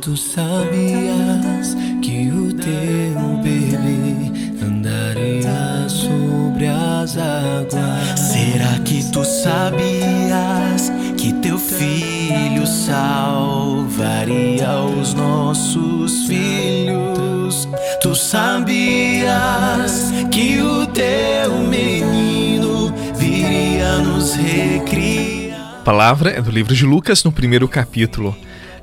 tu sabias que o teu bebê andaria sobre as águas? Será que tu sabias que teu filho salvaria os nossos filhos? Tu sabias que o teu menino viria nos recriar? A palavra é do livro de Lucas, no primeiro capítulo.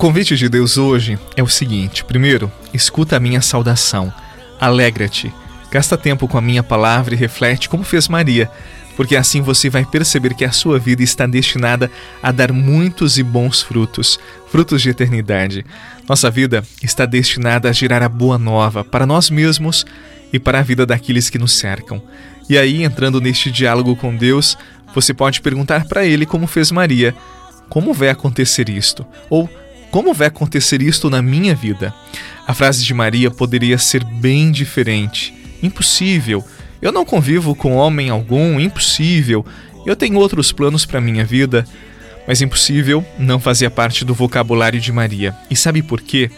Convite de Deus hoje é o seguinte: primeiro, escuta a minha saudação, alegra-te, gasta tempo com a minha palavra e reflete como fez Maria, porque assim você vai perceber que a sua vida está destinada a dar muitos e bons frutos, frutos de eternidade. Nossa vida está destinada a gerar a boa nova para nós mesmos e para a vida daqueles que nos cercam. E aí, entrando neste diálogo com Deus, você pode perguntar para Ele como fez Maria: como vai acontecer isto? Ou como vai acontecer isto na minha vida? A frase de Maria poderia ser bem diferente. Impossível. Eu não convivo com homem algum, impossível. Eu tenho outros planos para minha vida. Mas impossível não fazia parte do vocabulário de Maria. E sabe por quê?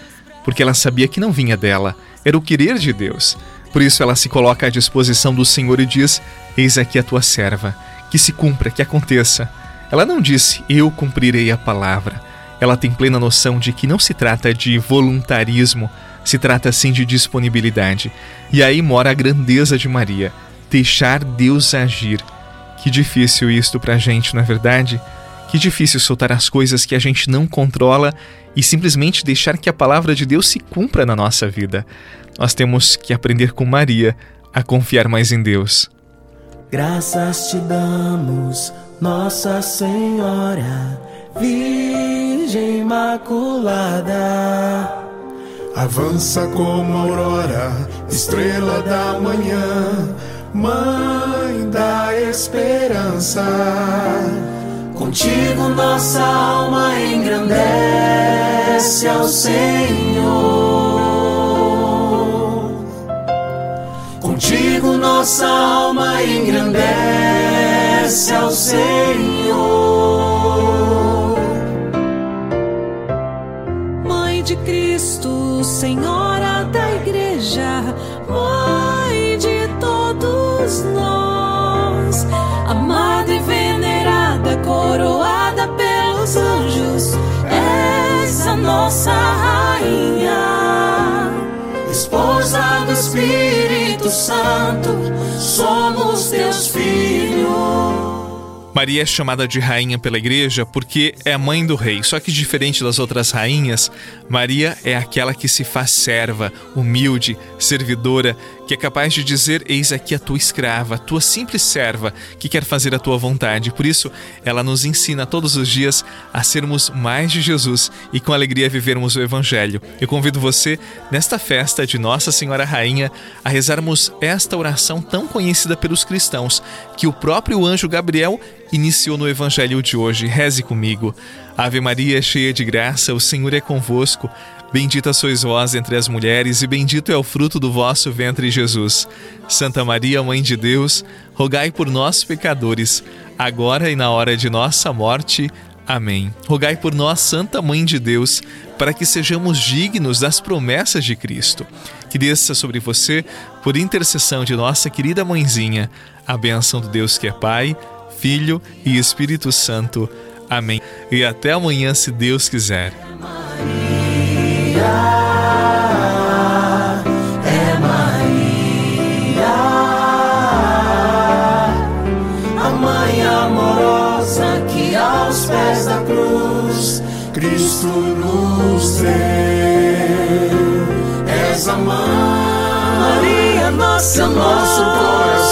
Porque ela sabia que não vinha dela, era o querer de Deus. Por isso ela se coloca à disposição do Senhor e diz: Eis aqui a tua serva, que se cumpra, que aconteça. Ela não disse: Eu cumprirei a palavra. Ela tem plena noção de que não se trata de voluntarismo, se trata sim de disponibilidade. E aí mora a grandeza de Maria, deixar Deus agir. Que difícil isto pra gente, não é verdade? Que difícil soltar as coisas que a gente não controla e simplesmente deixar que a palavra de Deus se cumpra na nossa vida. Nós temos que aprender com Maria a confiar mais em Deus. Graças te damos, Nossa Senhora, Virgem Imaculada. Avança como aurora, estrela da manhã, mãe da esperança. Contigo nossa alma engrandece ao Senhor. Contigo nossa alma engrandece ao Senhor. Mãe de Cristo, Senhora da Igreja, Mãe de todos nós, amada e venerada, coroada pelos anjos, essa nossa rainha, esposa do Espírito Santo, somos. Maria é chamada de rainha pela igreja porque é mãe do rei. Só que diferente das outras rainhas, Maria é aquela que se faz serva, humilde, servidora, que é capaz de dizer: Eis aqui a tua escrava, a tua simples serva, que quer fazer a tua vontade. Por isso, ela nos ensina todos os dias a sermos mais de Jesus e com alegria vivermos o Evangelho. Eu convido você, nesta festa de Nossa Senhora Rainha, a rezarmos esta oração tão conhecida pelos cristãos, que o próprio anjo Gabriel iniciou no Evangelho de hoje. Reze comigo. Ave Maria, cheia de graça, o Senhor é convosco. Bendita sois vós entre as mulheres, e bendito é o fruto do vosso ventre, Jesus. Santa Maria, Mãe de Deus, rogai por nós, pecadores, agora e na hora de nossa morte. Amém. Rogai por nós, Santa Mãe de Deus, para que sejamos dignos das promessas de Cristo. Que desça sobre você, por intercessão de nossa querida mãezinha, a benção do Deus que é Pai, Filho e Espírito Santo. Amém. E até amanhã, se Deus quiser. Maria, é Maria, a mãe amorosa que aos pés da cruz Cristo nos deu. És a mãe, Maria, nossa nosso coração